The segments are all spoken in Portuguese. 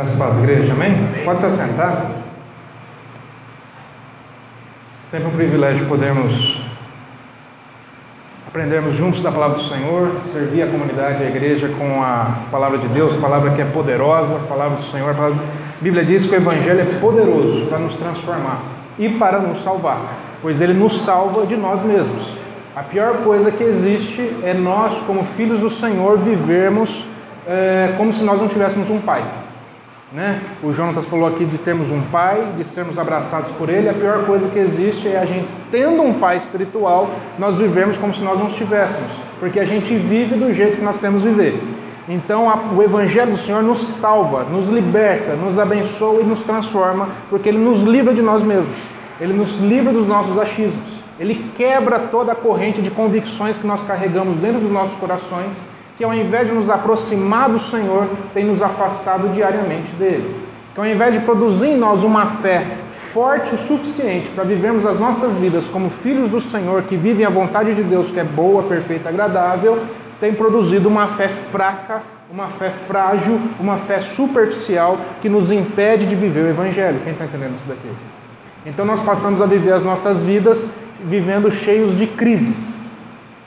Graças a Deus, igreja, amém? amém? Pode se assentar. Sempre um privilégio podermos aprendermos juntos da palavra do Senhor, servir a comunidade, a igreja com a palavra de Deus, a palavra que é poderosa, a palavra do Senhor. A, palavra... a Bíblia diz que o Evangelho é poderoso para nos transformar e para nos salvar, pois ele nos salva de nós mesmos. A pior coisa que existe é nós, como filhos do Senhor, vivermos é, como se nós não tivéssemos um pai. Né? O Jonatas falou aqui de termos um pai, de sermos abraçados por ele. A pior coisa que existe é a gente, tendo um pai espiritual, nós vivemos como se nós não estivéssemos, porque a gente vive do jeito que nós queremos viver. Então, a, o Evangelho do Senhor nos salva, nos liberta, nos abençoa e nos transforma, porque ele nos livra de nós mesmos, ele nos livra dos nossos achismos, ele quebra toda a corrente de convicções que nós carregamos dentro dos nossos corações que ao invés de nos aproximar do Senhor, tem nos afastado diariamente dele. Que ao invés de produzir em nós uma fé forte o suficiente para vivermos as nossas vidas como filhos do Senhor, que vivem a vontade de Deus, que é boa, perfeita, agradável, tem produzido uma fé fraca, uma fé frágil, uma fé superficial que nos impede de viver o Evangelho. Quem está entendendo isso daqui? Então nós passamos a viver as nossas vidas vivendo cheios de crises,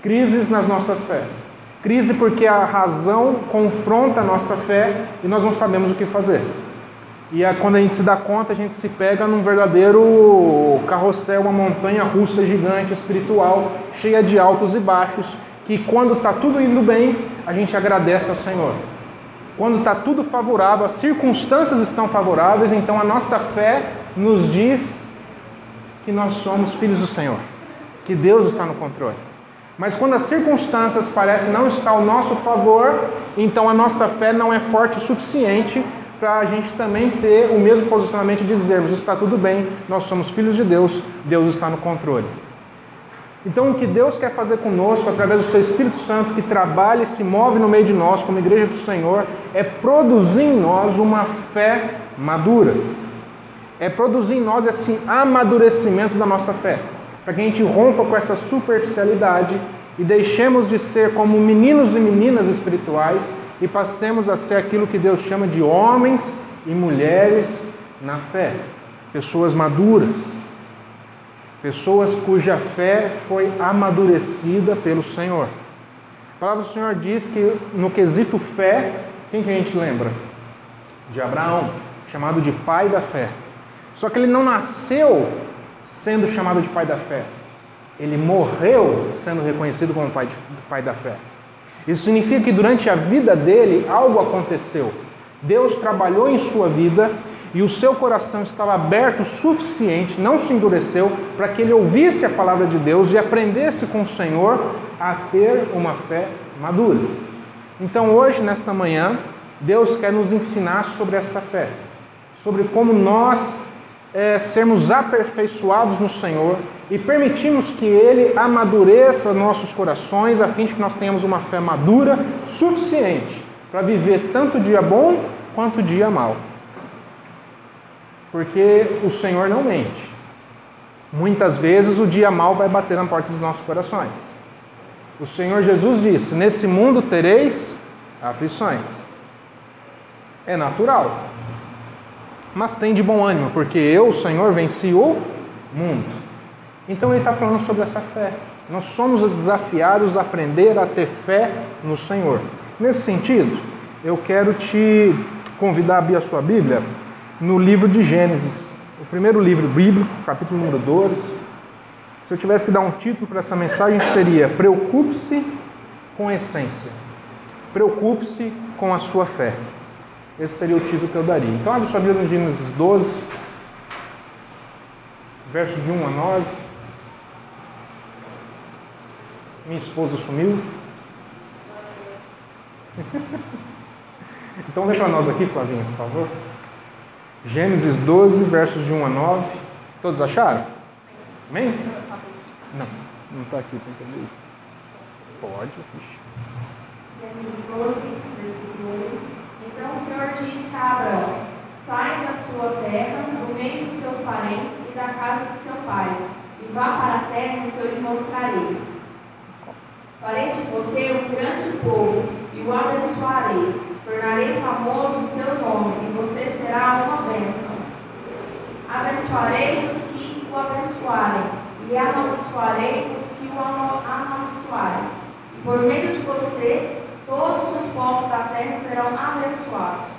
crises nas nossas fés. Crise porque a razão confronta a nossa fé e nós não sabemos o que fazer. E quando a gente se dá conta, a gente se pega num verdadeiro carrossel, uma montanha russa gigante espiritual, cheia de altos e baixos, que quando está tudo indo bem, a gente agradece ao Senhor. Quando está tudo favorável, as circunstâncias estão favoráveis, então a nossa fé nos diz que nós somos filhos do Senhor, que Deus está no controle. Mas quando as circunstâncias parecem não estar ao nosso favor, então a nossa fé não é forte o suficiente para a gente também ter o mesmo posicionamento de dizermos: está tudo bem, nós somos filhos de Deus, Deus está no controle. Então, o que Deus quer fazer conosco, através do Seu Espírito Santo, que trabalha e se move no meio de nós, como igreja do Senhor, é produzir em nós uma fé madura. É produzir em nós esse amadurecimento da nossa fé para que a gente rompa com essa superficialidade e deixemos de ser como meninos e meninas espirituais e passemos a ser aquilo que Deus chama de homens e mulheres na fé, pessoas maduras, pessoas cuja fé foi amadurecida pelo Senhor. A palavra do Senhor diz que no quesito fé, quem que a gente lembra? De Abraão, chamado de pai da fé. Só que ele não nasceu sendo chamado de pai da fé. Ele morreu sendo reconhecido como pai, de, pai da fé. Isso significa que durante a vida dele algo aconteceu. Deus trabalhou em sua vida e o seu coração estava aberto o suficiente, não se endureceu, para que ele ouvisse a palavra de Deus e aprendesse com o Senhor a ter uma fé madura. Então, hoje, nesta manhã, Deus quer nos ensinar sobre esta fé, sobre como nós é, sermos aperfeiçoados no Senhor e permitirmos que Ele amadureça nossos corações a fim de que nós tenhamos uma fé madura suficiente para viver tanto dia bom quanto dia mal. Porque o Senhor não mente. Muitas vezes o dia mal vai bater na porta dos nossos corações. O Senhor Jesus disse: Nesse mundo tereis aflições. É natural mas tem de bom ânimo, porque eu, o Senhor, venci o mundo. Então ele está falando sobre essa fé. Nós somos desafiados a aprender a ter fé no Senhor. Nesse sentido, eu quero te convidar a abrir a sua Bíblia no livro de Gênesis, o primeiro livro bíblico, capítulo número 12. Se eu tivesse que dar um título para essa mensagem, seria Preocupe-se com a essência. Preocupe-se com a sua fé. Esse seria o título que eu daria. Então, abre sua Bíblia no Gênesis 12, versos de 1 a 9. Minha esposa sumiu. então, lê para nós aqui, Flavinha, por favor. Gênesis 12, versos de 1 a 9. Todos acharam? Amém? Não, não está aqui, tem que ler. Pode. Gênesis 12, versículo 1. Então o Senhor disse a Abraão: Sai da sua terra, do meio dos seus parentes e da casa de seu pai, e vá para a terra que eu lhe mostrarei. Farei de você um grande povo e o abençoarei. Tornarei famoso o seu nome e você será uma bênção. Abençoarei os que o abençoarem e amaldiçoarei os que o amaldiçoarem. E por meio de você, todos os povos da terra serão abençoados.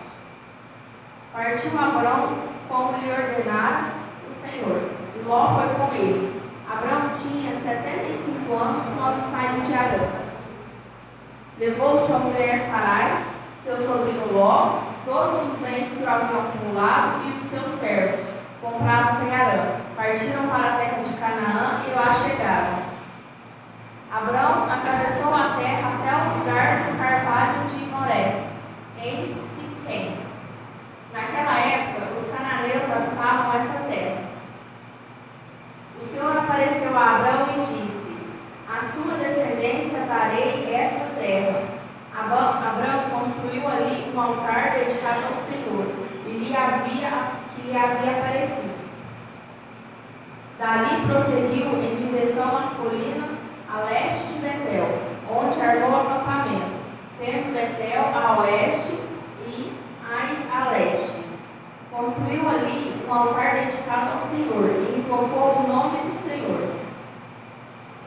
Partiu Abraão como lhe ordenara o Senhor, e Ló foi com ele. Abraão tinha 75 anos quando saiu de Arã. Levou sua mulher Sarai, seu sobrinho Ló, todos os bens que o haviam acumulado e os seus servos, comprados em Arã. Partiram para a terra de Canaã e lá chegaram. Abraão atravessou a terra até o lugar do carvalho de Moré, em Siquém. Naquela época, os cananeus habitavam essa terra. O Senhor apareceu a Abraão e disse: A sua descendência darei esta terra. Abraão construiu ali um altar dedicado ao Senhor, e lhe havia, que lhe havia aparecido. Dali prosseguiu em direção às colinas a leste de Betel, onde armou o acampamento, tendo Betel a oeste e Ai a leste. Construiu ali um altar dedicado ao Senhor e invocou o nome do Senhor.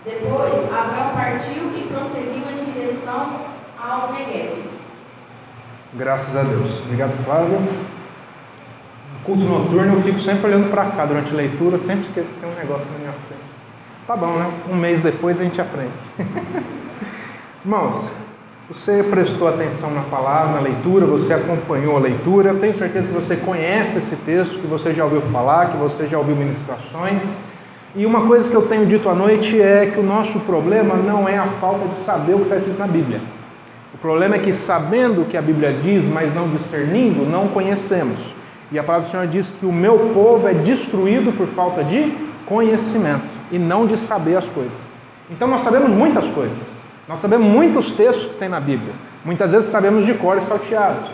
Depois, Abraão partiu e prosseguiu em direção ao Negev. Graças a Deus. Obrigado, Flávio. No eu fico sempre olhando para cá durante a leitura, sempre esqueço que tem um negócio na minha frente. Tá bom, né? Um mês depois a gente aprende. Irmãos, você prestou atenção na palavra, na leitura, você acompanhou a leitura, tenho certeza que você conhece esse texto, que você já ouviu falar, que você já ouviu ministrações. E uma coisa que eu tenho dito à noite é que o nosso problema não é a falta de saber o que está escrito na Bíblia. O problema é que, sabendo o que a Bíblia diz, mas não discernindo, não conhecemos. E a palavra do Senhor diz que o meu povo é destruído por falta de conhecimento e não de saber as coisas. Então nós sabemos muitas coisas. Nós sabemos muitos textos que tem na Bíblia. Muitas vezes sabemos de cor e salteados.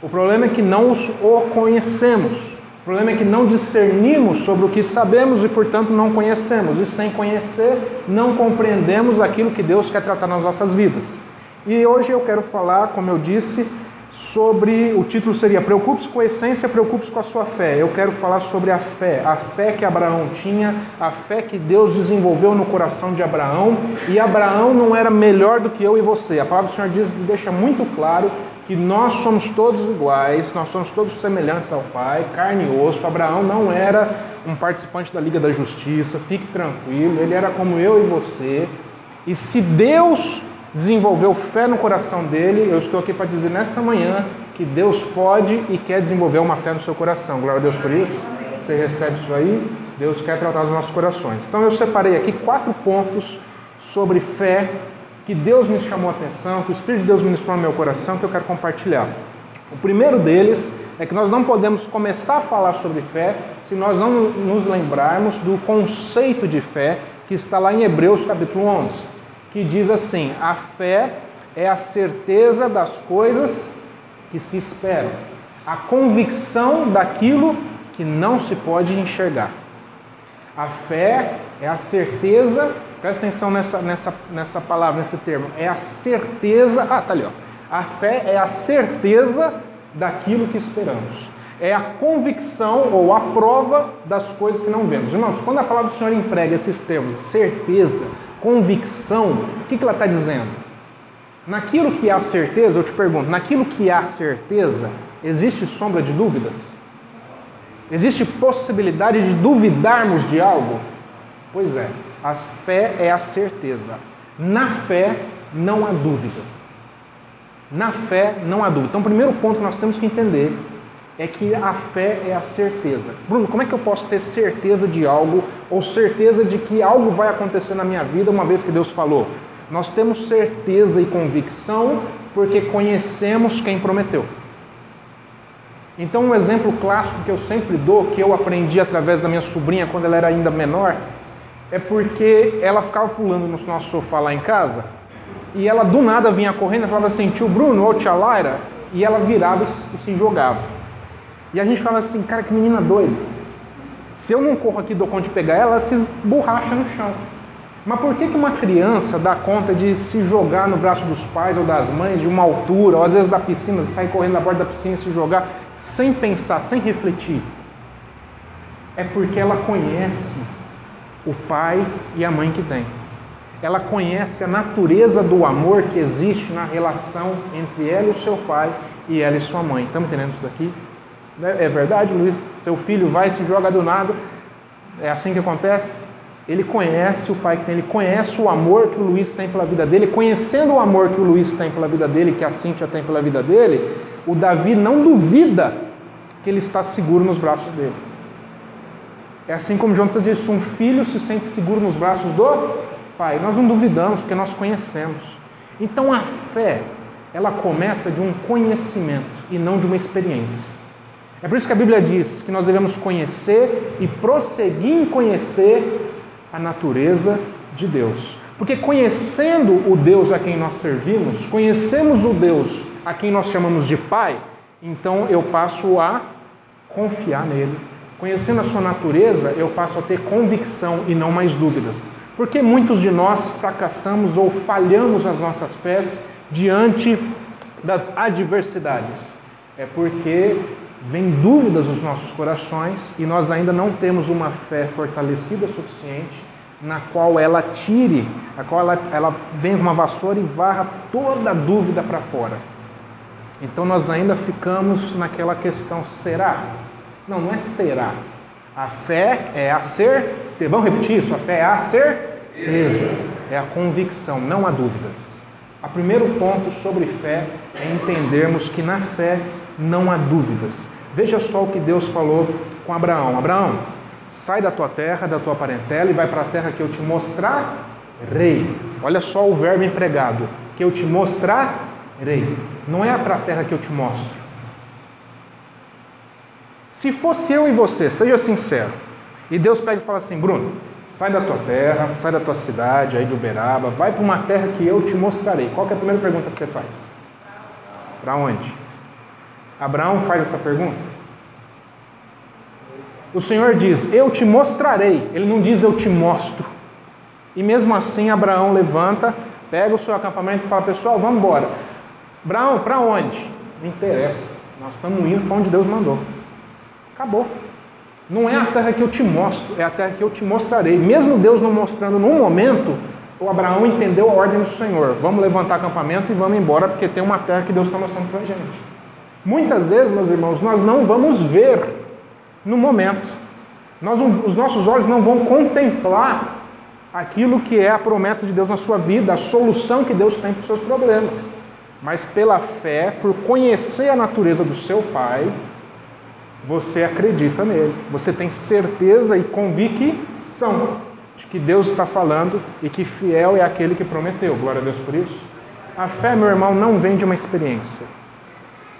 O problema é que não os o conhecemos. O problema é que não discernimos sobre o que sabemos e, portanto, não conhecemos. E sem conhecer, não compreendemos aquilo que Deus quer tratar nas nossas vidas. E hoje eu quero falar, como eu disse, sobre o título seria Preocupe-se com a essência, preocupe-se com a sua fé. Eu quero falar sobre a fé, a fé que Abraão tinha, a fé que Deus desenvolveu no coração de Abraão. E Abraão não era melhor do que eu e você. A palavra do Senhor diz, deixa muito claro que nós somos todos iguais, nós somos todos semelhantes ao Pai, carne e osso. Abraão não era um participante da Liga da Justiça, fique tranquilo, ele era como eu e você. E se Deus desenvolveu fé no coração dele, eu estou aqui para dizer nesta manhã que Deus pode e quer desenvolver uma fé no seu coração. Glória a Deus por isso. Você recebe isso aí? Deus quer tratar os nossos corações. Então eu separei aqui quatro pontos sobre fé que Deus me chamou a atenção, que o Espírito de Deus ministrou no meu coração, que eu quero compartilhar. O primeiro deles é que nós não podemos começar a falar sobre fé se nós não nos lembrarmos do conceito de fé que está lá em Hebreus capítulo 11 que diz assim: a fé é a certeza das coisas que se esperam, a convicção daquilo que não se pode enxergar. A fé é a certeza, presta atenção nessa, nessa, nessa palavra, nesse termo, é a certeza, ah, tá ali, ó. A fé é a certeza daquilo que esperamos. É a convicção ou a prova das coisas que não vemos. Irmãos, quando a palavra do Senhor emprega esses termos, certeza, convicção, o que, que ela está dizendo? Naquilo que há certeza, eu te pergunto, naquilo que há certeza, existe sombra de dúvidas? Existe possibilidade de duvidarmos de algo? Pois é, a fé é a certeza. Na fé não há dúvida. Na fé não há dúvida. Então, o primeiro ponto que nós temos que entender é que a fé é a certeza. Bruno, como é que eu posso ter certeza de algo ou certeza de que algo vai acontecer na minha vida uma vez que Deus falou? Nós temos certeza e convicção porque conhecemos quem prometeu. Então, um exemplo clássico que eu sempre dou, que eu aprendi através da minha sobrinha quando ela era ainda menor, é porque ela ficava pulando no nosso sofá lá em casa e ela do nada vinha correndo e falava assim: tio Bruno ou tia Laira, e ela virava e se jogava. E a gente fala assim, cara, que menina doida. Se eu não corro aqui do conta de pegar ela, ela se esborracha no chão. Mas por que, que uma criança dá conta de se jogar no braço dos pais ou das mães de uma altura, ou às vezes da piscina, sair correndo na borda da piscina e se jogar sem pensar, sem refletir? É porque ela conhece o pai e a mãe que tem. Ela conhece a natureza do amor que existe na relação entre ela e o seu pai e ela e sua mãe. Estamos entendendo isso daqui? É verdade, Luiz? Seu filho vai se joga do nada. É assim que acontece? Ele conhece o pai que tem, ele conhece o amor que o Luiz tem pela vida dele. Conhecendo o amor que o Luiz tem pela vida dele, que a Cíntia tem pela vida dele, o Davi não duvida que ele está seguro nos braços deles. É assim como Jonas disse: um filho se sente seguro nos braços do pai. Nós não duvidamos porque nós conhecemos. Então a fé, ela começa de um conhecimento e não de uma experiência. É por isso que a Bíblia diz que nós devemos conhecer e prosseguir em conhecer a natureza de Deus. Porque conhecendo o Deus a quem nós servimos, conhecemos o Deus a quem nós chamamos de Pai, então eu passo a confiar nele. Conhecendo a sua natureza, eu passo a ter convicção e não mais dúvidas. Porque muitos de nós fracassamos ou falhamos nas nossas fés diante das adversidades? É porque vem dúvidas nos nossos corações e nós ainda não temos uma fé fortalecida suficiente na qual ela tire, a qual ela, ela vem com uma vassoura e varra toda a dúvida para fora. Então nós ainda ficamos naquela questão: será? Não, não é será. A fé é a certeza. Vamos repetir isso? A fé é a certeza, é a convicção, não há dúvidas. O primeiro ponto sobre fé é entendermos que na fé não há dúvidas. Veja só o que Deus falou com Abraão: Abraão, sai da tua terra, da tua parentela e vai para a terra que eu te mostrar, rei. Olha só o verbo empregado: que eu te mostrar, rei. Não é para a terra que eu te mostro. Se fosse eu e você, seja sincero, e Deus pega e fala assim: Bruno, sai da tua terra, sai da tua cidade aí de Uberaba, vai para uma terra que eu te mostrarei. Qual é a primeira pergunta que você faz? Para onde? Abraão faz essa pergunta. O Senhor diz: Eu te mostrarei. Ele não diz: Eu te mostro. E mesmo assim, Abraão levanta, pega o seu acampamento e fala: Pessoal, vamos embora. Abraão, para onde? Não interessa. Nós estamos indo para onde Deus mandou. Acabou. Não é a terra que eu te mostro, é a terra que eu te mostrarei. Mesmo Deus não mostrando num momento, o Abraão entendeu a ordem do Senhor. Vamos levantar acampamento e vamos embora, porque tem uma terra que Deus está mostrando para a gente. Muitas vezes, meus irmãos, nós não vamos ver no momento. Nós, os nossos olhos não vão contemplar aquilo que é a promessa de Deus na sua vida, a solução que Deus tem para os seus problemas. Mas pela fé, por conhecer a natureza do seu Pai, você acredita nele. Você tem certeza e convicção de que Deus está falando e que fiel é aquele que prometeu. Glória a Deus por isso. A fé, meu irmão, não vem de uma experiência.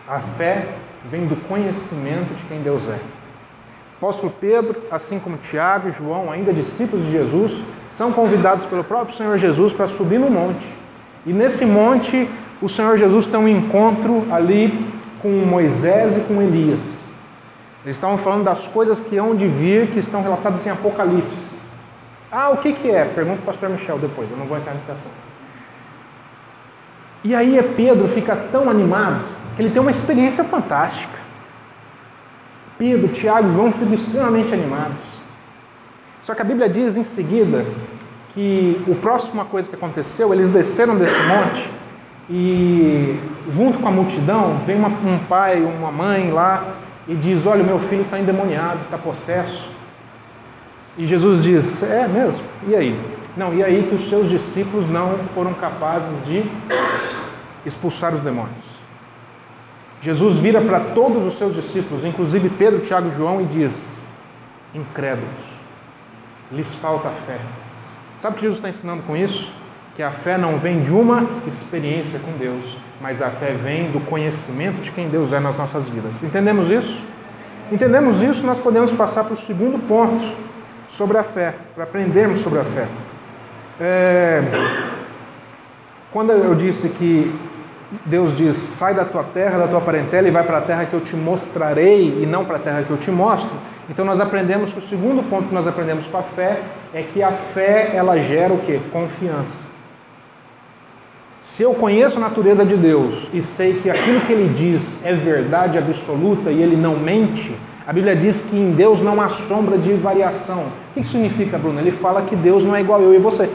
A fé vem do conhecimento de quem Deus é. Apóstolo Pedro, assim como Tiago e João, ainda discípulos de Jesus, são convidados pelo próprio Senhor Jesus para subir no monte. E nesse monte, o Senhor Jesus tem um encontro ali com Moisés e com Elias. Eles estavam falando das coisas que hão de vir, que estão relatadas em Apocalipse. Ah, o que, que é? Pergunta o pastor Michel depois, eu não vou entrar nesse assunto. E aí Pedro fica tão animado que ele tem uma experiência fantástica. Pedro, Tiago João ficam extremamente animados. Só que a Bíblia diz em seguida que o próxima coisa que aconteceu, eles desceram desse monte e junto com a multidão vem uma, um pai, uma mãe lá e diz: Olha, meu filho está endemoniado, está possesso. E Jesus diz: É mesmo? E aí? Não, e aí que os seus discípulos não foram capazes de expulsar os demônios. Jesus vira para todos os seus discípulos, inclusive Pedro, Tiago e João, e diz: incrédulos, lhes falta fé. Sabe o que Jesus está ensinando com isso? Que a fé não vem de uma experiência com Deus, mas a fé vem do conhecimento de quem Deus é nas nossas vidas. Entendemos isso? Entendemos isso, nós podemos passar para o segundo ponto sobre a fé, para aprendermos sobre a fé. É... Quando eu disse que Deus diz: sai da tua terra, da tua parentela e vai para a terra que eu te mostrarei e não para a terra que eu te mostro. Então nós aprendemos que o segundo ponto que nós aprendemos com a fé é que a fé ela gera o que? Confiança. Se eu conheço a natureza de Deus e sei que aquilo que ele diz é verdade absoluta e ele não mente, a Bíblia diz que em Deus não há sombra de variação. O que significa, Bruno? Ele fala que Deus não é igual eu e você.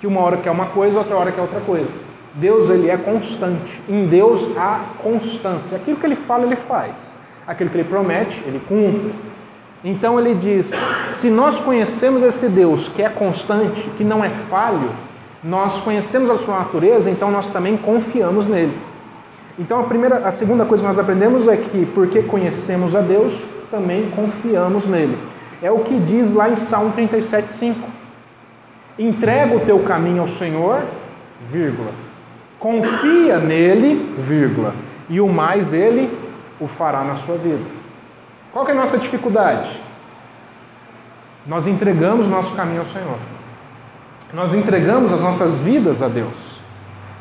Que uma hora quer uma coisa, outra hora quer outra coisa. Deus ele é constante. Em Deus há constância. Aquilo que ele fala, ele faz. Aquilo que ele promete, ele cumpre. Então ele diz: se nós conhecemos esse Deus que é constante, que não é falho, nós conhecemos a sua natureza, então nós também confiamos nele. Então a primeira, a segunda coisa que nós aprendemos é que porque conhecemos a Deus, também confiamos nele. É o que diz lá em Salmo 37:5. Entrega o teu caminho ao Senhor, vírgula. Confia nele, vírgula. E o mais ele o fará na sua vida. Qual é a nossa dificuldade? Nós entregamos o nosso caminho ao Senhor. Nós entregamos as nossas vidas a Deus.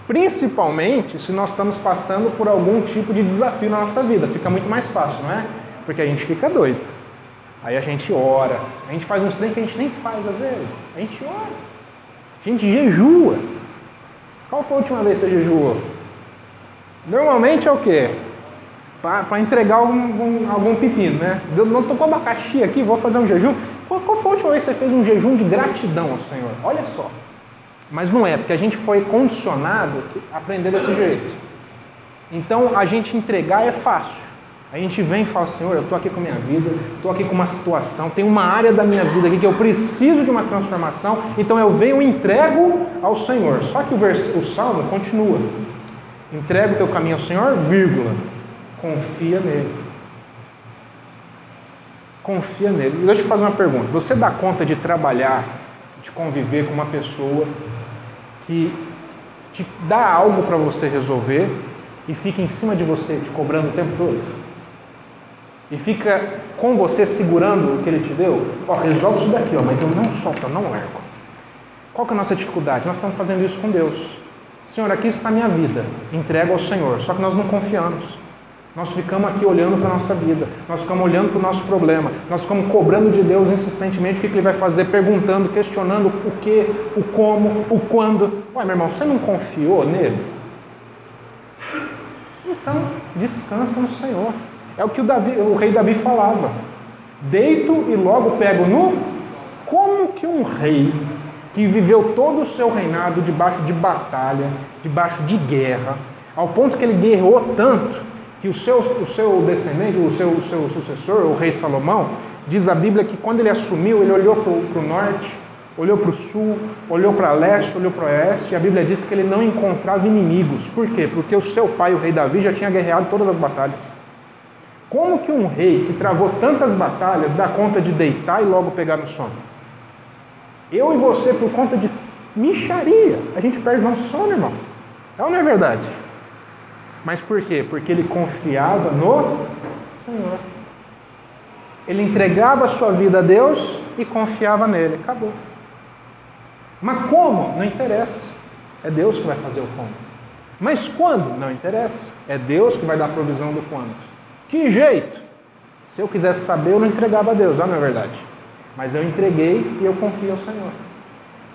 Principalmente se nós estamos passando por algum tipo de desafio na nossa vida. Fica muito mais fácil, não é? Porque a gente fica doido. Aí a gente ora. A gente faz uns treinos que a gente nem faz às vezes. A gente ora. A gente jejua. Qual foi a última vez que você jejuou? Normalmente é o quê? para entregar algum, algum, pepino, né? Eu não estou com abacaxi aqui, vou fazer um jejum. Qual, qual foi a última vez que você fez um jejum de gratidão ao Senhor? Olha só. Mas não é, porque a gente foi condicionado a aprender desse jeito. Então, a gente entregar é fácil. A gente vem e fala, Senhor, eu estou aqui com a minha vida, estou aqui com uma situação, tem uma área da minha vida aqui que eu preciso de uma transformação, então eu venho e entrego ao Senhor. Só que o, vers... o salmo continua. Entrega o teu caminho ao Senhor, vírgula confia nele. Confia nele. Deixa eu fazer uma pergunta. Você dá conta de trabalhar, de conviver com uma pessoa que te dá algo para você resolver e fica em cima de você te cobrando o tempo todo? E fica com você segurando o que ele te deu? Ó, resolve isso daqui, ó, mas eu não solto, eu não largo. Qual que é a nossa dificuldade? Nós estamos fazendo isso com Deus. Senhor, aqui está a minha vida, entrego ao Senhor, só que nós não confiamos. Nós ficamos aqui olhando para a nossa vida, nós ficamos olhando para o nosso problema, nós ficamos cobrando de Deus insistentemente o que, Ele vai fazer, perguntando, questionando o que, o como, o quando. Ué, meu irmão, você não confiou nele? Então, descansa no Senhor. É o que o, Davi, o rei Davi falava. Deito e logo pego no. Como que um rei que viveu todo o seu reinado debaixo de batalha, debaixo de guerra, ao ponto que ele guerreou tanto, que o seu, o seu descendente, o seu, o seu sucessor, o rei Salomão, diz a Bíblia que quando ele assumiu, ele olhou para o norte, olhou para o sul, olhou para leste, olhou para oeste, e a Bíblia diz que ele não encontrava inimigos. Por quê? Porque o seu pai, o rei Davi, já tinha guerreado todas as batalhas. Como que um rei que travou tantas batalhas dá conta de deitar e logo pegar no sono? Eu e você, por conta de micharia, a gente perde nosso sono, irmão. É ou não é verdade? Mas por quê? Porque ele confiava no Senhor. Ele entregava a sua vida a Deus e confiava nele. Acabou. Mas como? Não interessa. É Deus que vai fazer o como. Mas quando? Não interessa. É Deus que vai dar a provisão do quando. Que jeito? Se eu quisesse saber, eu não entregava a Deus, não é verdade? Mas eu entreguei e eu confio ao Senhor.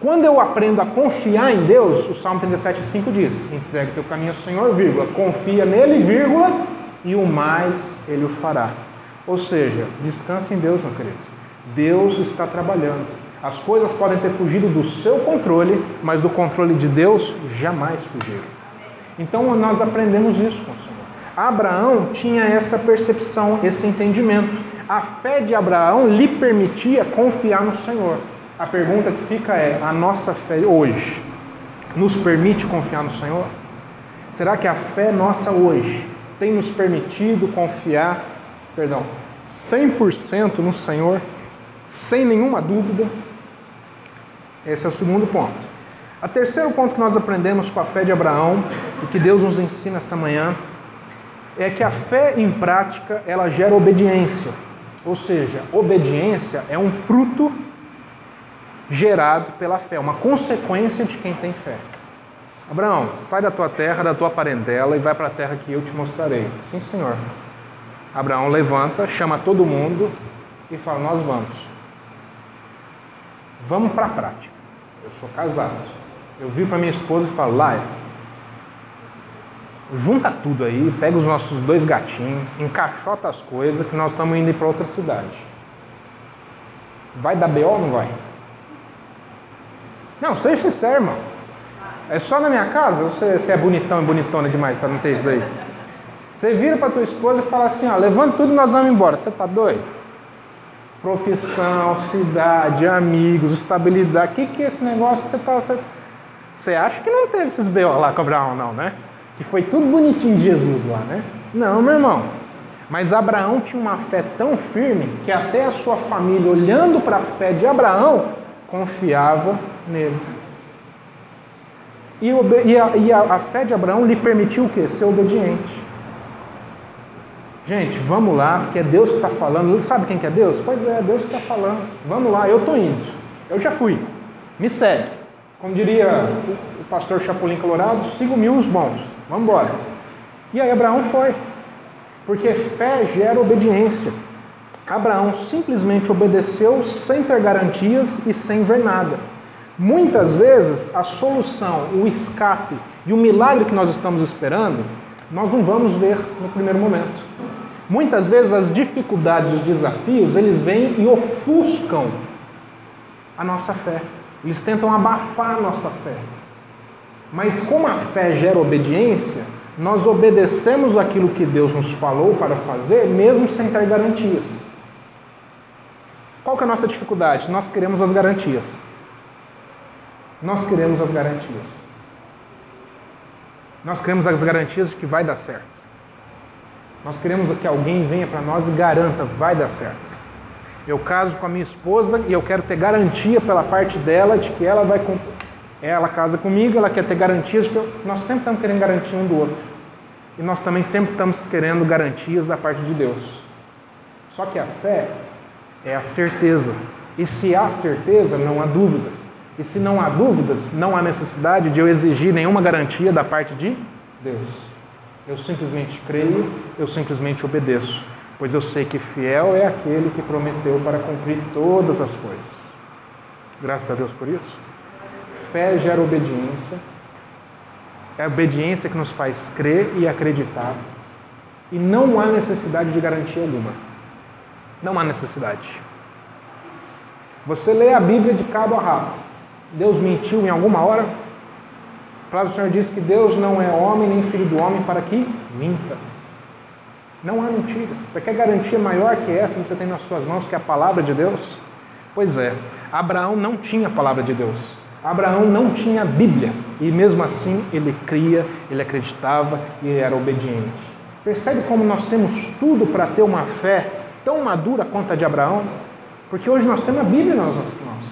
Quando eu aprendo a confiar em Deus, o Salmo 37,5 diz: entrega teu caminho ao Senhor, vírgula, confia nele, vírgula, e o mais ele o fará. Ou seja, descanse em Deus, meu querido. Deus está trabalhando. As coisas podem ter fugido do seu controle, mas do controle de Deus jamais fugiram. Então nós aprendemos isso com o Senhor. Abraão tinha essa percepção, esse entendimento. A fé de Abraão lhe permitia confiar no Senhor. A pergunta que fica é: a nossa fé hoje nos permite confiar no Senhor? Será que a fé nossa hoje tem nos permitido confiar, perdão, 100% no Senhor, sem nenhuma dúvida? Esse é o segundo ponto. A terceiro ponto que nós aprendemos com a fé de Abraão e que Deus nos ensina essa manhã é que a fé em prática ela gera obediência. Ou seja, obediência é um fruto gerado pela fé, uma consequência de quem tem fé. Abraão, sai da tua terra, da tua parentela e vai para a terra que eu te mostrarei. Sim, senhor. Abraão levanta, chama todo mundo e fala: Nós vamos. Vamos para a prática. Eu sou casado. Eu vi para minha esposa e falo: Laia, junta tudo aí, pega os nossos dois gatinhos, encaixota as coisas que nós estamos indo para outra cidade. Vai dar BO ou não vai? Não, seja sincero, irmão. É só na minha casa você, você é bonitão e bonitona demais para não ter isso daí? Você vira para tua esposa e fala assim, ó, levanta tudo nós vamos embora. Você tá doido? Profissão, cidade, amigos, estabilidade. O que, que é esse negócio que você tá. Você, você acha que não teve esses B.O. lá com não, né? Que foi tudo bonitinho de Jesus lá, né? Não, meu irmão. Mas Abraão tinha uma fé tão firme que até a sua família, olhando para a fé de Abraão, confiava nele. E, a, e a, a, fé de Abraão lhe permitiu o quê? Ser obediente. Gente, vamos lá, porque é Deus que está falando. Sabe quem que é Deus? Pois é, é Deus que está falando. Vamos lá, eu estou indo. Eu já fui. Me segue. Como diria o, pastor Chapolin Colorado, siga-me os bons. Vamos embora. E aí Abraão foi. Porque fé gera obediência. Abraão simplesmente obedeceu sem ter garantias e sem ver nada. Muitas vezes a solução, o escape e o milagre que nós estamos esperando, nós não vamos ver no primeiro momento. Muitas vezes as dificuldades, os desafios, eles vêm e ofuscam a nossa fé. Eles tentam abafar nossa fé. Mas como a fé gera obediência, nós obedecemos aquilo que Deus nos falou para fazer, mesmo sem ter garantias. Qual que é a nossa dificuldade? Nós queremos as garantias. Nós queremos as garantias. Nós queremos as garantias de que vai dar certo. Nós queremos que alguém venha para nós e garanta, vai dar certo. Eu caso com a minha esposa e eu quero ter garantia pela parte dela de que ela vai ela casa comigo, ela quer ter garantias de que eu... nós sempre estamos querendo garantia um do outro. E nós também sempre estamos querendo garantias da parte de Deus. Só que a fé é a certeza. E se há certeza, não há dúvidas. E se não há dúvidas, não há necessidade de eu exigir nenhuma garantia da parte de Deus. Eu simplesmente creio, eu simplesmente obedeço, pois eu sei que fiel é aquele que prometeu para cumprir todas as coisas. Graças a Deus por isso. Fé gera obediência. É a obediência que nos faz crer e acreditar. E não há necessidade de garantia alguma. Não há necessidade. Você lê a Bíblia de cabo a rabo. Deus mentiu em alguma hora? A palavra do Senhor diz que Deus não é homem nem filho do homem para que minta. Não há mentiras. Você quer garantia maior que essa que você tem nas suas mãos, que é a palavra de Deus? Pois é, Abraão não tinha a palavra de Deus. Abraão não tinha a Bíblia. E mesmo assim ele cria, ele acreditava e era obediente. Percebe como nós temos tudo para ter uma fé tão madura quanto a de Abraão? Porque hoje nós temos a Bíblia nas nossas mãos.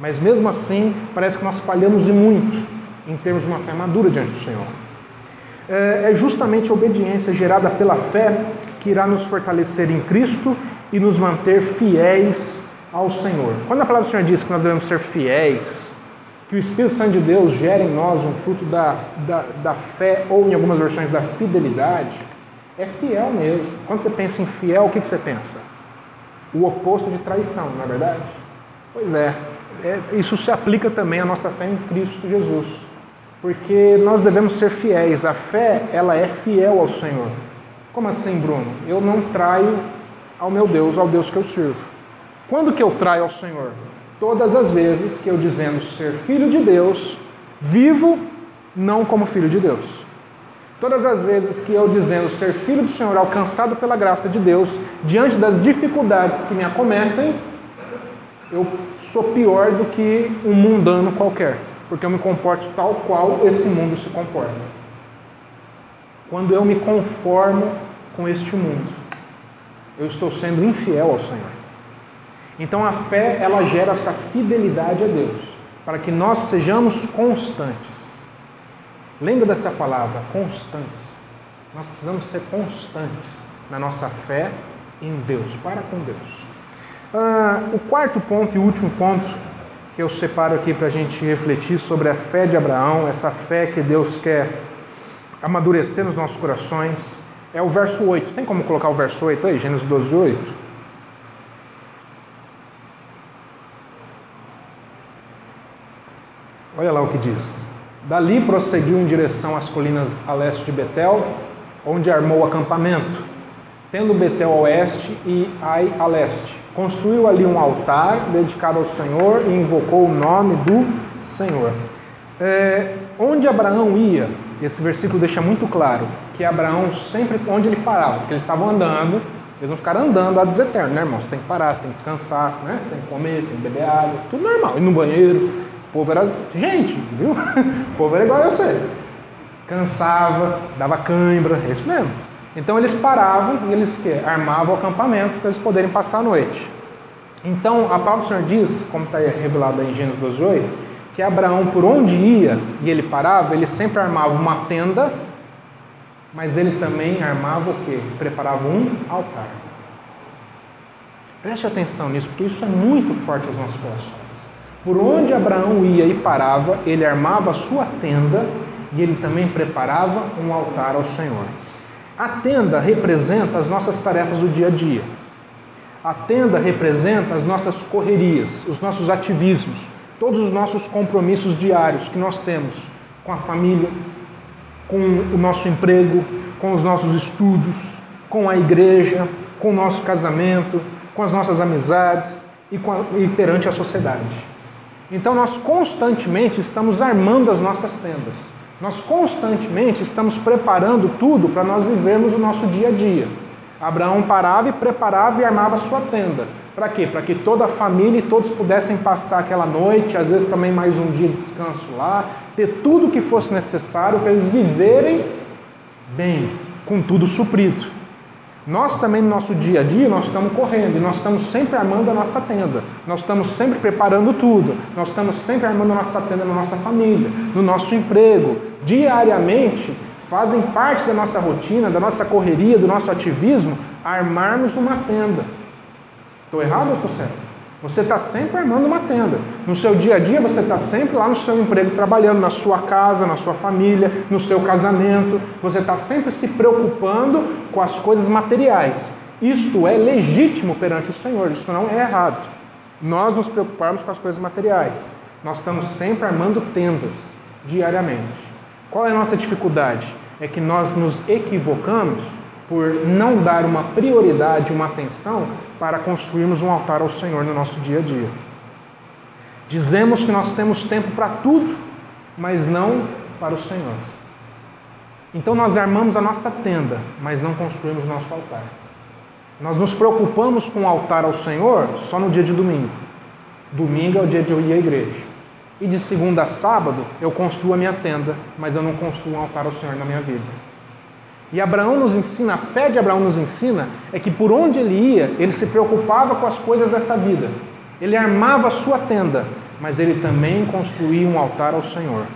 Mas mesmo assim, parece que nós falhamos e muito em termos de uma fé madura diante do Senhor. É, é justamente a obediência gerada pela fé que irá nos fortalecer em Cristo e nos manter fiéis ao Senhor. Quando a palavra do Senhor diz que nós devemos ser fiéis, que o Espírito Santo de Deus gera em nós um fruto da, da, da fé, ou em algumas versões da fidelidade, é fiel mesmo. Quando você pensa em fiel, o que, que você pensa? O oposto de traição, não é verdade? Pois é, é, isso se aplica também à nossa fé em Cristo Jesus. Porque nós devemos ser fiéis. A fé, ela é fiel ao Senhor. Como assim, Bruno? Eu não traio ao meu Deus, ao Deus que eu sirvo. Quando que eu traio ao Senhor? Todas as vezes que eu dizendo ser filho de Deus, vivo não como filho de Deus. Todas as vezes que eu dizendo ser filho do Senhor, alcançado pela graça de Deus, diante das dificuldades que me acometem, eu sou pior do que um mundano qualquer, porque eu me comporto tal qual esse mundo se comporta. Quando eu me conformo com este mundo, eu estou sendo infiel ao Senhor. Então a fé, ela gera essa fidelidade a Deus, para que nós sejamos constantes. Lembra dessa palavra, constância. Nós precisamos ser constantes na nossa fé em Deus, para com Deus. Ah, o quarto ponto e último ponto que eu separo aqui para a gente refletir sobre a fé de Abraão, essa fé que Deus quer amadurecer nos nossos corações, é o verso 8. Tem como colocar o verso 8 aí? Gênesis 12, 8. Olha lá o que diz. Dali prosseguiu em direção às colinas a leste de Betel, onde armou acampamento, tendo Betel a oeste e Ai a leste. Construiu ali um altar dedicado ao Senhor e invocou o nome do Senhor. É, onde Abraão ia, esse versículo deixa muito claro que Abraão sempre, onde ele parava, porque eles estavam andando, eles não ficaram andando a deseterno, né, irmão? Você tem que parar, você tem que descansar, né? você tem que comer, tem que beber água, tudo normal. Ir no banheiro, o povo era gente, viu? O povo era igual a você. Cansava, dava cãibra, é isso mesmo. Então eles paravam e eles armavam o acampamento para eles poderem passar a noite. Então a palavra do Senhor diz, como está revelado em Gênesis 12, que Abraão, por onde ia e ele parava, ele sempre armava uma tenda, mas ele também armava o quê? Preparava um altar. Preste atenção nisso, porque isso é muito forte aos nossos corações. Por onde Abraão ia e parava, ele armava a sua tenda e ele também preparava um altar ao Senhor. A tenda representa as nossas tarefas do dia a dia. A tenda representa as nossas correrias, os nossos ativismos, todos os nossos compromissos diários que nós temos com a família, com o nosso emprego, com os nossos estudos, com a igreja, com o nosso casamento, com as nossas amizades e, a, e perante a sociedade. Então nós constantemente estamos armando as nossas tendas. Nós constantemente estamos preparando tudo para nós vivermos o nosso dia a dia. Abraão parava e preparava e armava sua tenda. Para quê? Para que toda a família e todos pudessem passar aquela noite, às vezes também mais um dia de descanso lá, ter tudo o que fosse necessário para eles viverem bem, com tudo suprido. Nós também no nosso dia a dia nós estamos correndo e nós estamos sempre armando a nossa tenda. Nós estamos sempre preparando tudo. Nós estamos sempre armando a nossa tenda na nossa família, no nosso emprego. Diariamente fazem parte da nossa rotina, da nossa correria, do nosso ativismo, armarmos uma tenda. Estou errado ou estou certo? Você está sempre armando uma tenda. No seu dia a dia, você está sempre lá no seu emprego, trabalhando, na sua casa, na sua família, no seu casamento. Você está sempre se preocupando com as coisas materiais. Isto é legítimo perante o Senhor, isso não é errado. Nós nos preocuparmos com as coisas materiais. Nós estamos sempre armando tendas, diariamente. Qual é a nossa dificuldade? É que nós nos equivocamos por não dar uma prioridade, uma atenção para construirmos um altar ao Senhor no nosso dia a dia. Dizemos que nós temos tempo para tudo, mas não para o Senhor. Então nós armamos a nossa tenda, mas não construímos o nosso altar. Nós nos preocupamos com o altar ao Senhor só no dia de domingo. Domingo é o dia de eu ir à igreja. E de segunda a sábado eu construo a minha tenda, mas eu não construo um altar ao Senhor na minha vida. E Abraão nos ensina, a fé de Abraão nos ensina, é que por onde ele ia, ele se preocupava com as coisas dessa vida. Ele armava a sua tenda, mas ele também construía um altar ao Senhor.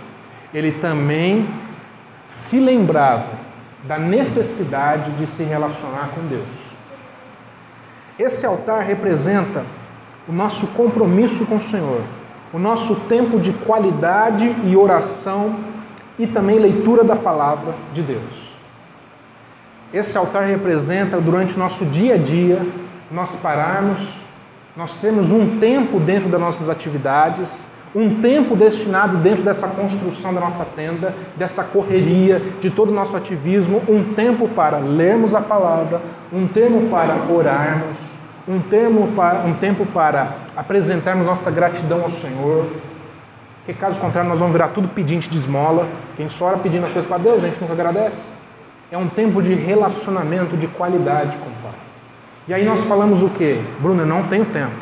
Ele também se lembrava da necessidade de se relacionar com Deus. Esse altar representa o nosso compromisso com o Senhor, o nosso tempo de qualidade e oração e também leitura da palavra de Deus. Esse altar representa durante o nosso dia a dia nós pararmos, nós temos um tempo dentro das nossas atividades, um tempo destinado dentro dessa construção da nossa tenda, dessa correria, de todo o nosso ativismo, um tempo para lermos a palavra, um tempo para orarmos, um tempo para, um tempo para apresentarmos nossa gratidão ao Senhor. Porque caso contrário, nós vamos virar tudo pedinte de esmola. Quem só ora pedindo as coisas para Deus, a gente nunca agradece. É um tempo de relacionamento de qualidade com o Pai. E aí nós falamos o quê? Bruno, eu não tenho tempo.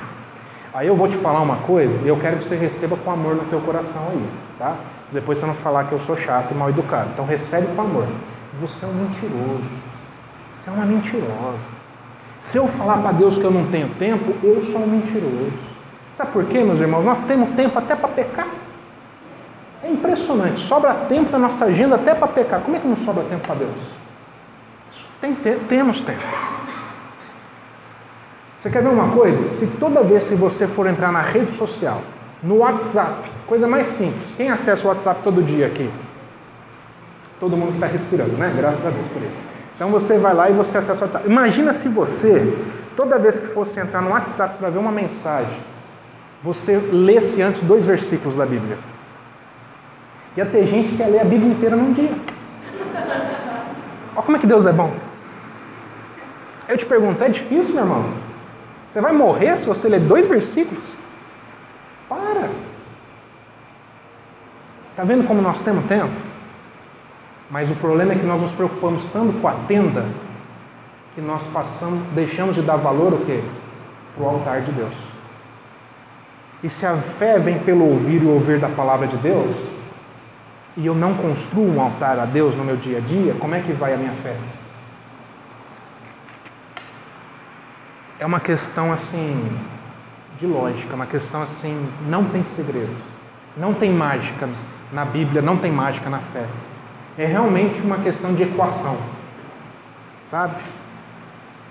Aí eu vou te falar uma coisa e eu quero que você receba com amor no teu coração aí, tá? Depois você não falar que eu sou chato e mal educado. Então recebe com amor. Você é um mentiroso. Você é uma mentirosa. Se eu falar para Deus que eu não tenho tempo, eu sou um mentiroso. Sabe por quê, meus irmãos? Nós temos tempo até para pecar. É impressionante. Sobra tempo na nossa agenda até para pecar. Como é que não sobra tempo para Deus? Tem, temos tempo. Você quer ver uma coisa? Se toda vez que você for entrar na rede social no WhatsApp. Coisa mais simples. Quem acessa o WhatsApp todo dia aqui? Todo mundo que está respirando, né? Graças a Deus por isso. Então você vai lá e você acessa o WhatsApp. Imagina se você, toda vez que fosse entrar no WhatsApp para ver uma mensagem, você lesse antes dois versículos da Bíblia. Ia ter gente que ia ler a Bíblia inteira num dia. Olha como é que Deus é bom. Eu te pergunto, é difícil, meu irmão? Você vai morrer se você ler dois versículos? Para! Está vendo como nós temos tempo? Mas o problema é que nós nos preocupamos tanto com a tenda que nós passamos, deixamos de dar valor o quê? Para o altar de Deus. E se a fé vem pelo ouvir e ouvir da palavra de Deus, e eu não construo um altar a Deus no meu dia a dia, como é que vai a minha fé? É uma questão assim de lógica, uma questão assim, não tem segredo, não tem mágica na Bíblia, não tem mágica na fé. É realmente uma questão de equação, sabe?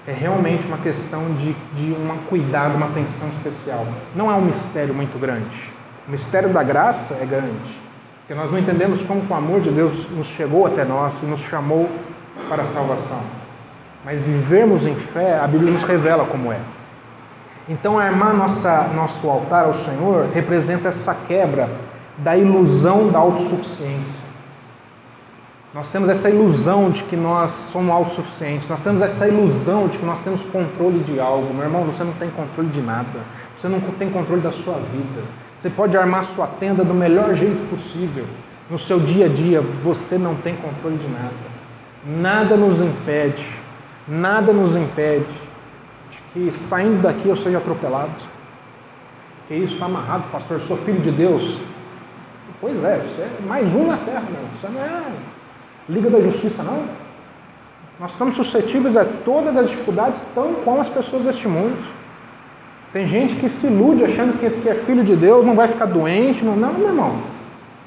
É realmente uma questão de, de um cuidado, uma atenção especial. Não é um mistério muito grande. O mistério da graça é grande, porque nós não entendemos como o amor de Deus nos chegou até nós e nos chamou para a salvação. Mas vivermos em fé, a Bíblia nos revela como é. Então, armar nossa, nosso altar ao Senhor representa essa quebra da ilusão da autossuficiência. Nós temos essa ilusão de que nós somos autossuficientes, nós temos essa ilusão de que nós temos controle de algo. Meu irmão, você não tem controle de nada, você não tem controle da sua vida. Você pode armar sua tenda do melhor jeito possível. No seu dia a dia, você não tem controle de nada. Nada nos impede, nada nos impede de que saindo daqui eu seja atropelado. Que isso está amarrado, pastor, sou filho de Deus. Pois é, você é mais um na terra, meu. Você não é Liga da Justiça, não. Nós estamos suscetíveis a todas as dificuldades, tão como as pessoas deste mundo. Tem gente que se ilude achando que, que é filho de Deus, não vai ficar doente. Não, não, meu irmão.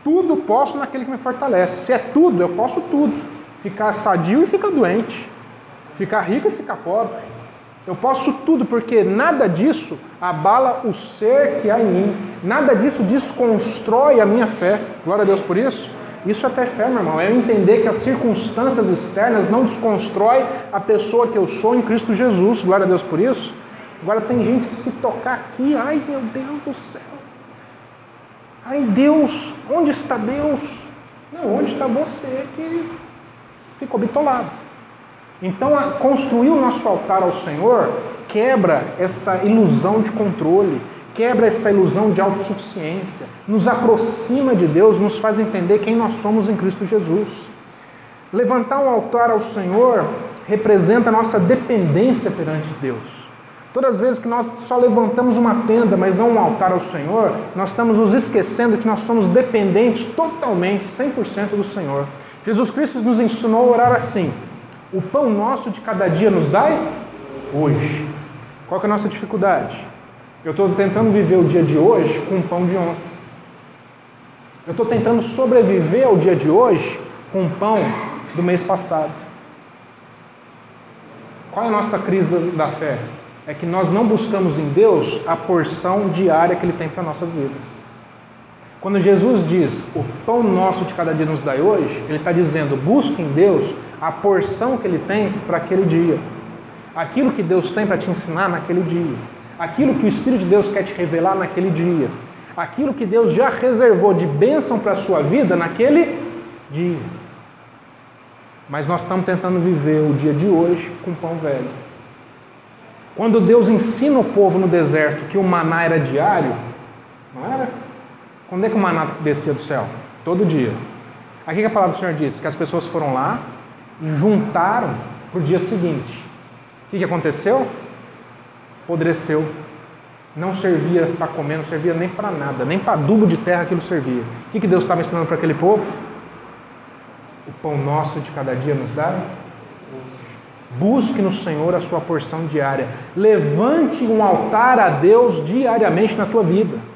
Tudo posso naquele que me fortalece. Se é tudo, eu posso tudo. Ficar sadio e ficar doente. Ficar rico e ficar pobre. Eu posso tudo, porque nada disso abala o ser que há em mim. Nada disso desconstrói a minha fé. Glória a Deus por isso. Isso é até fé, meu irmão. É eu entender que as circunstâncias externas não desconstrói a pessoa que eu sou em Cristo Jesus. Glória a Deus por isso. Agora tem gente que se tocar aqui, ai meu Deus do céu. Ai Deus, onde está Deus? Não, onde está você que ficou bitolado. Então, construir o nosso altar ao Senhor quebra essa ilusão de controle, quebra essa ilusão de autossuficiência, nos aproxima de Deus, nos faz entender quem nós somos em Cristo Jesus. Levantar um altar ao Senhor representa nossa dependência perante Deus. Todas as vezes que nós só levantamos uma tenda, mas não um altar ao Senhor, nós estamos nos esquecendo que nós somos dependentes totalmente, 100% do Senhor. Jesus Cristo nos ensinou a orar assim: O pão nosso de cada dia nos dai hoje. Qual é a nossa dificuldade? Eu estou tentando viver o dia de hoje com o pão de ontem. Eu estou tentando sobreviver ao dia de hoje com o pão do mês passado. Qual é a nossa crise da fé? É que nós não buscamos em Deus a porção diária que Ele tem para nossas vidas. Quando Jesus diz o pão nosso de cada dia nos dai hoje, Ele está dizendo busque em Deus a porção que Ele tem para aquele dia. Aquilo que Deus tem para te ensinar naquele dia aquilo que o Espírito de Deus quer te revelar naquele dia, aquilo que Deus já reservou de bênção para a sua vida naquele dia. Mas nós estamos tentando viver o dia de hoje com pão velho. Quando Deus ensina o povo no deserto que o maná era diário, não era? Quando é que o maná descia do céu? Todo dia. Aqui que a palavra do Senhor diz que as pessoas foram lá e juntaram para o dia seguinte. O que, que aconteceu? apodreceu. Não servia para comer, não servia nem para nada, nem para adubo de terra aquilo servia. O que, que Deus estava ensinando para aquele povo? O pão nosso de cada dia nos dá. Busque no Senhor a sua porção diária. Levante um altar a Deus diariamente na tua vida.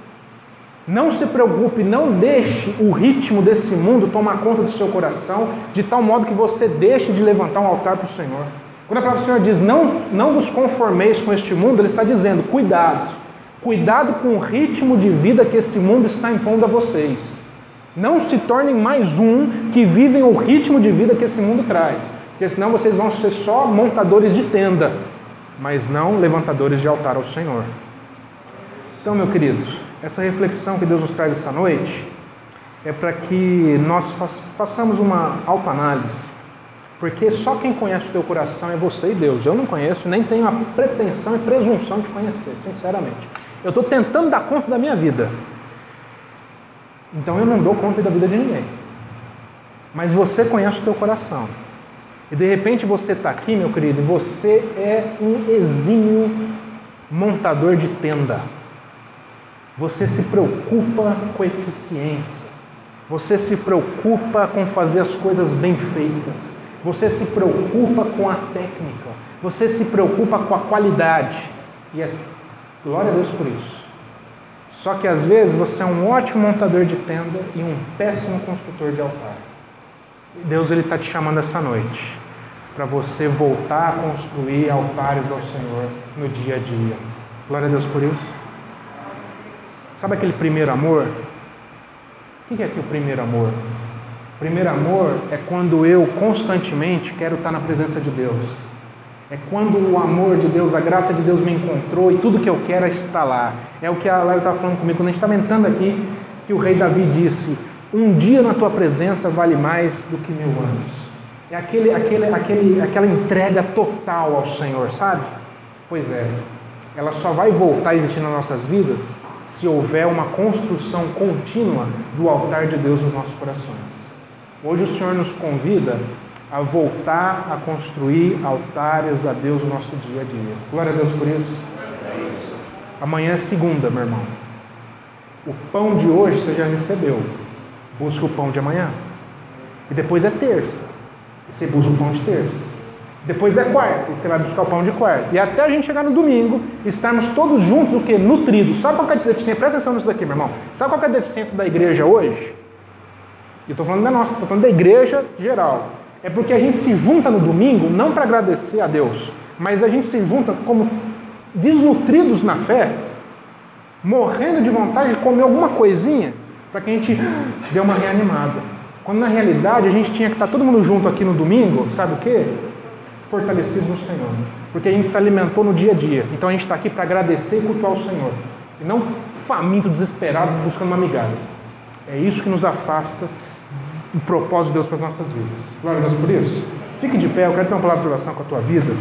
Não se preocupe, não deixe o ritmo desse mundo tomar conta do seu coração, de tal modo que você deixe de levantar um altar para o Senhor. Quando a palavra do Senhor diz, não, não vos conformeis com este mundo, ele está dizendo, cuidado, Cuidado com o ritmo de vida que esse mundo está impondo a vocês. Não se tornem mais um que vivem o ritmo de vida que esse mundo traz, porque senão vocês vão ser só montadores de tenda, mas não levantadores de altar ao Senhor. Então, meu querido, essa reflexão que Deus nos traz essa noite é para que nós façamos uma autoanálise porque só quem conhece o teu coração é você e Deus. Eu não conheço, nem tenho a pretensão e presunção de conhecer, sinceramente. Eu estou tentando dar conta da minha vida. Então eu não dou conta da vida de ninguém. Mas você conhece o teu coração. E de repente você está aqui, meu querido, e você é um exímio montador de tenda. Você se preocupa com eficiência. Você se preocupa com fazer as coisas bem feitas. Você se preocupa com a técnica, você se preocupa com a qualidade. E é glória a Deus por isso. Só que às vezes você é um ótimo montador de tenda e um péssimo construtor de altar. Deus ele está te chamando essa noite para você voltar a construir altares ao Senhor no dia a dia. Glória a Deus por isso. Sabe aquele primeiro amor? O que é que o primeiro amor? Primeiro amor é quando eu constantemente quero estar na presença de Deus. É quando o amor de Deus, a graça de Deus me encontrou e tudo que eu quero é estar lá. É o que a Lara estava falando comigo quando a gente estava entrando aqui, que o rei Davi disse: Um dia na tua presença vale mais do que mil anos. É aquele, aquele, aquele, aquela entrega total ao Senhor, sabe? Pois é, ela só vai voltar a existir nas nossas vidas se houver uma construção contínua do altar de Deus nos nossos corações. Hoje o Senhor nos convida a voltar a construir altares a Deus no nosso dia a dia. Glória a Deus por isso. Amanhã é segunda, meu irmão. O pão de hoje você já recebeu. Busca o pão de amanhã. E depois é terça. E você busca o pão de terça. Depois é quarta, e você vai buscar o pão de quarta. E até a gente chegar no domingo, estarmos todos juntos, o que? Nutridos. Sabe qual é a deficiência? Presta atenção nisso daqui, meu irmão. Sabe qual é a deficiência da igreja hoje? Eu estou falando da nossa, estou falando da igreja geral. É porque a gente se junta no domingo não para agradecer a Deus, mas a gente se junta como desnutridos na fé, morrendo de vontade de comer alguma coisinha para que a gente dê uma reanimada. Quando na realidade a gente tinha que estar todo mundo junto aqui no domingo, sabe o quê? Fortalecidos no Senhor. Porque a gente se alimentou no dia a dia. Então a gente está aqui para agradecer e cultuar o Senhor. E não faminto, desesperado, buscando uma migalha. É isso que nos afasta o propósito de Deus para as nossas vidas. Glória a Deus por isso. Fique de pé, eu quero ter uma palavra de oração com a tua vida.